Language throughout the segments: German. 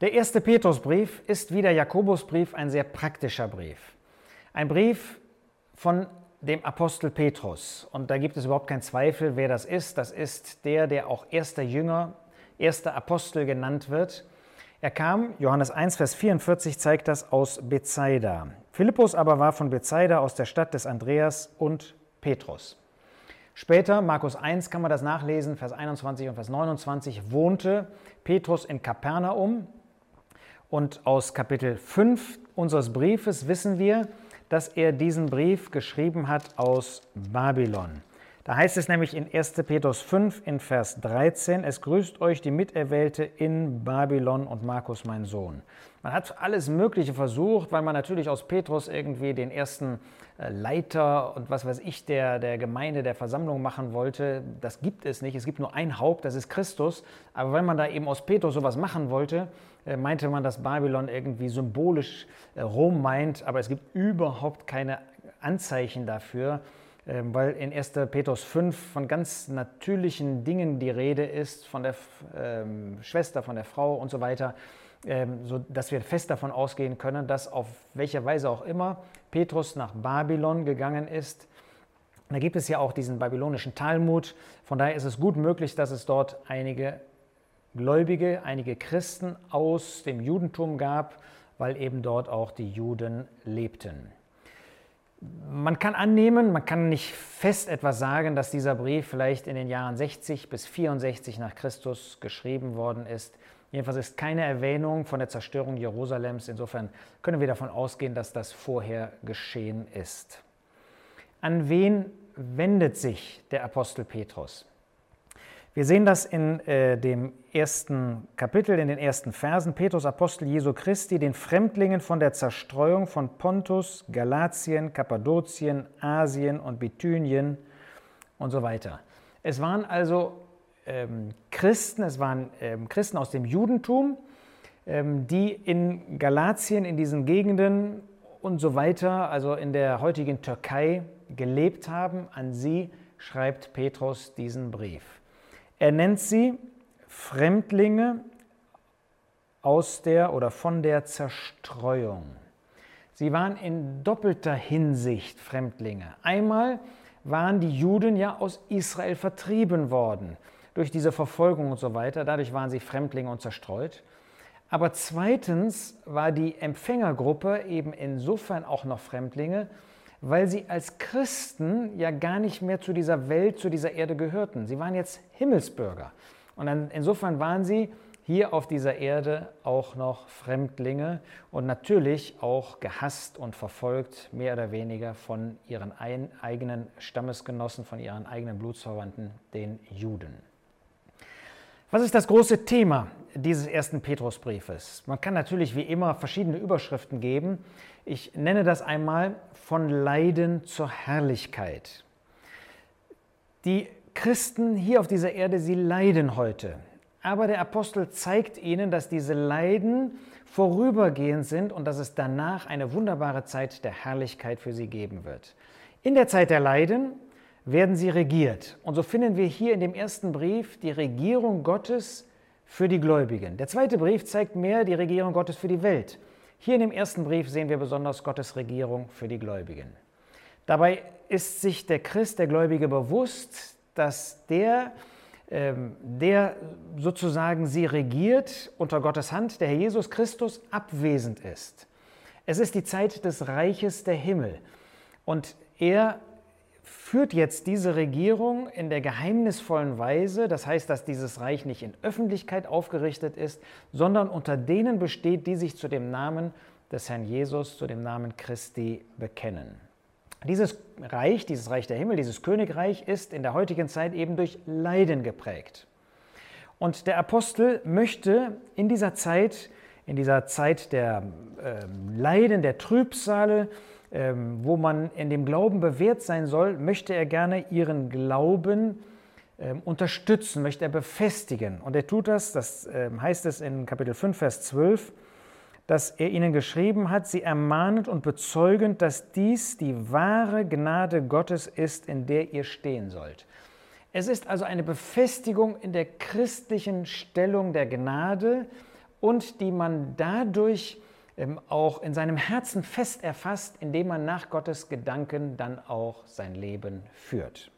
Der erste Petrusbrief ist wie der Jakobusbrief ein sehr praktischer Brief. Ein Brief von dem Apostel Petrus. Und da gibt es überhaupt keinen Zweifel, wer das ist. Das ist der, der auch erster Jünger, erster Apostel genannt wird. Er kam, Johannes 1, Vers 44 zeigt das, aus Bethsaida. Philippus aber war von Bethsaida aus der Stadt des Andreas und Petrus. Später, Markus 1 kann man das nachlesen, Vers 21 und Vers 29, wohnte Petrus in Kapernaum. Und aus Kapitel 5 unseres Briefes wissen wir, dass er diesen Brief geschrieben hat aus Babylon. Da heißt es nämlich in 1. Petrus 5 in Vers 13, es grüßt euch die Miterwählte in Babylon und Markus mein Sohn. Man hat alles Mögliche versucht, weil man natürlich aus Petrus irgendwie den ersten äh, Leiter und was weiß ich der, der Gemeinde, der Versammlung machen wollte. Das gibt es nicht. Es gibt nur ein Haupt, das ist Christus. Aber wenn man da eben aus Petrus sowas machen wollte, äh, meinte man, dass Babylon irgendwie symbolisch äh, Rom meint. Aber es gibt überhaupt keine Anzeichen dafür weil in 1. Petrus 5 von ganz natürlichen Dingen die Rede ist, von der ähm, Schwester, von der Frau und so weiter, ähm, so wir fest davon ausgehen können, dass auf welche Weise auch immer Petrus nach Babylon gegangen ist. Da gibt es ja auch diesen babylonischen Talmud, von daher ist es gut möglich, dass es dort einige Gläubige, einige Christen aus dem Judentum gab, weil eben dort auch die Juden lebten. Man kann annehmen, man kann nicht fest etwas sagen, dass dieser Brief vielleicht in den Jahren 60 bis 64 nach Christus geschrieben worden ist. Jedenfalls ist keine Erwähnung von der Zerstörung Jerusalems. Insofern können wir davon ausgehen, dass das vorher geschehen ist. An wen wendet sich der Apostel Petrus? Wir sehen das in äh, dem ersten Kapitel, in den ersten Versen. Petrus, Apostel Jesu Christi, den Fremdlingen von der Zerstreuung von Pontus, Galatien, Kappadokien, Asien und Bithynien und so weiter. Es waren also ähm, Christen, es waren ähm, Christen aus dem Judentum, ähm, die in Galatien, in diesen Gegenden und so weiter, also in der heutigen Türkei, gelebt haben. An sie schreibt Petrus diesen Brief. Er nennt sie Fremdlinge aus der oder von der Zerstreuung. Sie waren in doppelter Hinsicht Fremdlinge. Einmal waren die Juden ja aus Israel vertrieben worden durch diese Verfolgung und so weiter. Dadurch waren sie Fremdlinge und zerstreut. Aber zweitens war die Empfängergruppe eben insofern auch noch Fremdlinge, weil sie als Christen ja gar nicht mehr zu dieser Welt, zu dieser Erde gehörten. Sie waren jetzt Himmelsbürger. Und insofern waren sie hier auf dieser Erde auch noch Fremdlinge und natürlich auch gehasst und verfolgt, mehr oder weniger von ihren eigenen Stammesgenossen, von ihren eigenen Blutsverwandten, den Juden. Was ist das große Thema dieses ersten Petrusbriefes? Man kann natürlich wie immer verschiedene Überschriften geben. Ich nenne das einmal von Leiden zur Herrlichkeit. Die Christen hier auf dieser Erde, sie leiden heute. Aber der Apostel zeigt ihnen, dass diese Leiden vorübergehend sind und dass es danach eine wunderbare Zeit der Herrlichkeit für sie geben wird. In der Zeit der Leiden werden sie regiert. Und so finden wir hier in dem ersten Brief die Regierung Gottes für die Gläubigen. Der zweite Brief zeigt mehr die Regierung Gottes für die Welt. Hier in dem ersten Brief sehen wir besonders Gottes Regierung für die Gläubigen. Dabei ist sich der Christ, der Gläubige bewusst, dass der, ähm, der sozusagen sie regiert unter Gottes Hand, der Herr Jesus Christus, abwesend ist. Es ist die Zeit des Reiches der Himmel. Und er führt jetzt diese Regierung in der geheimnisvollen Weise, das heißt, dass dieses Reich nicht in Öffentlichkeit aufgerichtet ist, sondern unter denen besteht, die sich zu dem Namen des Herrn Jesus, zu dem Namen Christi bekennen. Dieses Reich, dieses Reich der Himmel, dieses Königreich ist in der heutigen Zeit eben durch Leiden geprägt. Und der Apostel möchte in dieser Zeit, in dieser Zeit der äh, Leiden, der Trübsale, ähm, wo man in dem Glauben bewährt sein soll, möchte er gerne ihren Glauben ähm, unterstützen, möchte er befestigen. Und er tut das, das ähm, heißt es in Kapitel 5, Vers 12, dass er ihnen geschrieben hat, sie ermahnend und bezeugend, dass dies die wahre Gnade Gottes ist, in der ihr stehen sollt. Es ist also eine Befestigung in der christlichen Stellung der Gnade und die man dadurch auch in seinem Herzen fest erfasst, indem man nach Gottes Gedanken dann auch sein Leben führt.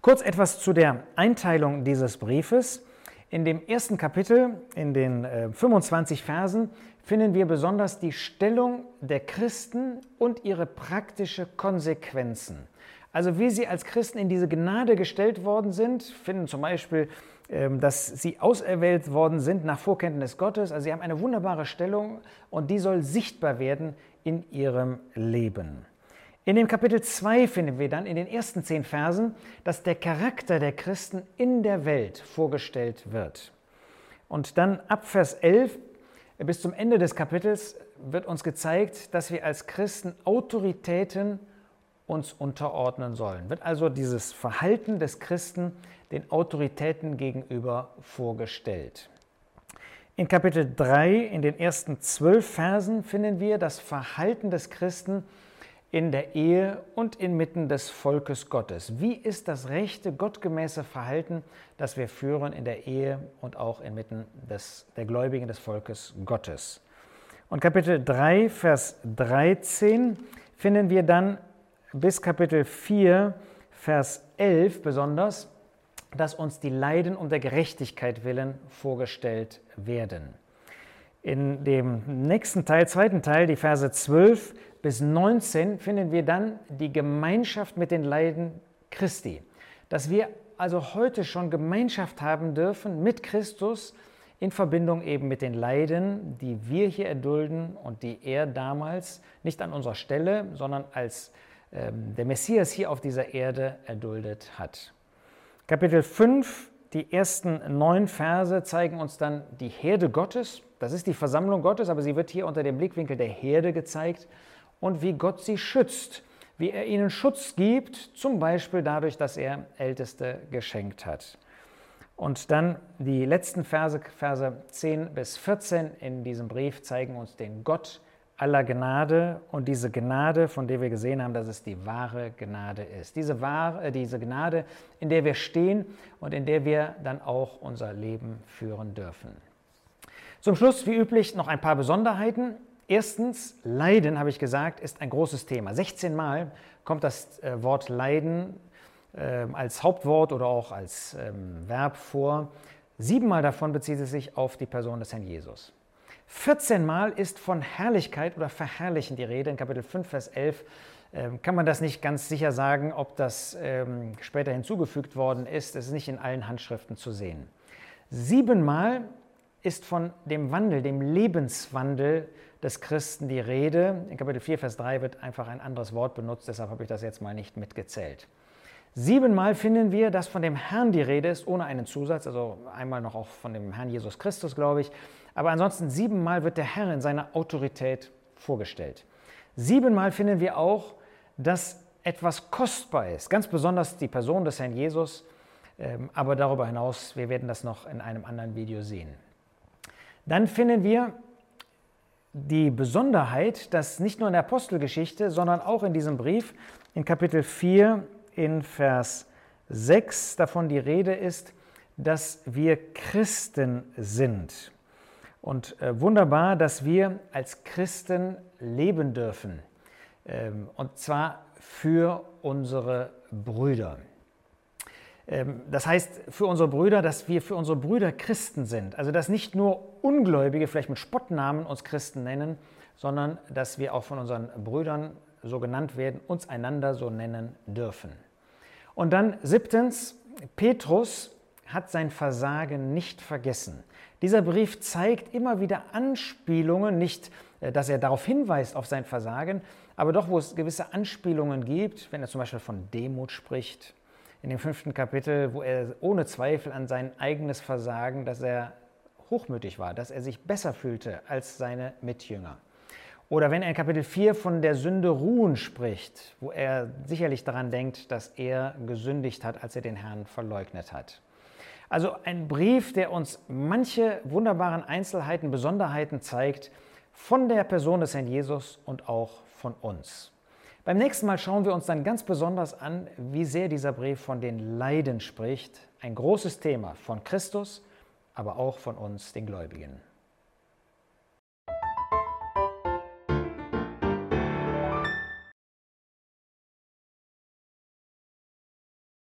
Kurz etwas zu der Einteilung dieses Briefes. In dem ersten Kapitel, in den 25 äh, Versen, finden wir besonders die Stellung der Christen und ihre praktische Konsequenzen. Also wie sie als Christen in diese Gnade gestellt worden sind, finden zum Beispiel, ähm, dass sie auserwählt worden sind nach Vorkenntnis Gottes. Also sie haben eine wunderbare Stellung und die soll sichtbar werden in ihrem Leben. In dem Kapitel 2 finden wir dann in den ersten zehn Versen, dass der Charakter der Christen in der Welt vorgestellt wird. Und dann ab Vers 11 bis zum Ende des Kapitels wird uns gezeigt, dass wir als Christen Autoritäten uns unterordnen sollen. Wird also dieses Verhalten des Christen den Autoritäten gegenüber vorgestellt. In Kapitel 3, in den ersten zwölf Versen, finden wir das Verhalten des Christen in der Ehe und inmitten des Volkes Gottes. Wie ist das rechte, gottgemäße Verhalten, das wir führen in der Ehe und auch inmitten des, der Gläubigen des Volkes Gottes? Und Kapitel 3, Vers 13 finden wir dann bis Kapitel 4, Vers 11 besonders, dass uns die Leiden um der Gerechtigkeit willen vorgestellt werden. In dem nächsten Teil, zweiten Teil, die Verse 12 bis 19 finden wir dann die Gemeinschaft mit den Leiden Christi. Dass wir also heute schon Gemeinschaft haben dürfen mit Christus in Verbindung eben mit den Leiden, die wir hier erdulden und die er damals nicht an unserer Stelle, sondern als ähm, der Messias hier auf dieser Erde erduldet hat. Kapitel 5, die ersten neun Verse zeigen uns dann die Herde Gottes. Das ist die Versammlung Gottes, aber sie wird hier unter dem Blickwinkel der Herde gezeigt und wie Gott sie schützt, wie er ihnen Schutz gibt, zum Beispiel dadurch, dass er Älteste geschenkt hat. Und dann die letzten Verse, Verse 10 bis 14 in diesem Brief zeigen uns den Gott aller Gnade und diese Gnade, von der wir gesehen haben, dass es die wahre Gnade ist. Diese, wahre, äh, diese Gnade, in der wir stehen und in der wir dann auch unser Leben führen dürfen. Zum Schluss, wie üblich, noch ein paar Besonderheiten. Erstens, Leiden, habe ich gesagt, ist ein großes Thema. 16 Mal kommt das äh, Wort Leiden äh, als Hauptwort oder auch als ähm, Verb vor. Siebenmal davon bezieht es sich auf die Person des Herrn Jesus. 14 Mal ist von Herrlichkeit oder Verherrlichen die Rede. In Kapitel 5, Vers 11 äh, kann man das nicht ganz sicher sagen, ob das ähm, später hinzugefügt worden ist. Es ist nicht in allen Handschriften zu sehen. Siebenmal ist von dem Wandel, dem Lebenswandel des Christen die Rede. In Kapitel 4, Vers 3 wird einfach ein anderes Wort benutzt, deshalb habe ich das jetzt mal nicht mitgezählt. Siebenmal finden wir, dass von dem Herrn die Rede ist, ohne einen Zusatz, also einmal noch auch von dem Herrn Jesus Christus, glaube ich. Aber ansonsten siebenmal wird der Herr in seiner Autorität vorgestellt. Siebenmal finden wir auch, dass etwas kostbar ist, ganz besonders die Person des Herrn Jesus, ähm, aber darüber hinaus, wir werden das noch in einem anderen Video sehen. Dann finden wir die Besonderheit, dass nicht nur in der Apostelgeschichte, sondern auch in diesem Brief in Kapitel 4 in Vers 6 davon die Rede ist, dass wir Christen sind. Und äh, wunderbar, dass wir als Christen leben dürfen. Ähm, und zwar für unsere Brüder. Ähm, das heißt für unsere Brüder, dass wir für unsere Brüder Christen sind. Also dass nicht nur Ungläubige vielleicht mit Spottnamen uns Christen nennen, sondern dass wir auch von unseren Brüdern so genannt werden, uns einander so nennen dürfen. Und dann siebtens, Petrus hat sein Versagen nicht vergessen. Dieser Brief zeigt immer wieder Anspielungen, nicht, äh, dass er darauf hinweist auf sein Versagen, aber doch, wo es gewisse Anspielungen gibt, wenn er zum Beispiel von Demut spricht, in dem fünften Kapitel, wo er ohne Zweifel an sein eigenes Versagen, dass er hochmütig war, dass er sich besser fühlte als seine Mitjünger. Oder wenn er in Kapitel 4 von der Sünde Ruhen spricht, wo er sicherlich daran denkt, dass er gesündigt hat, als er den Herrn verleugnet hat. Also ein Brief, der uns manche wunderbaren Einzelheiten, Besonderheiten zeigt von der Person des Herrn Jesus und auch von uns. Beim nächsten Mal schauen wir uns dann ganz besonders an, wie sehr dieser Brief von den Leiden spricht. Ein großes Thema von Christus aber auch von uns, den Gläubigen.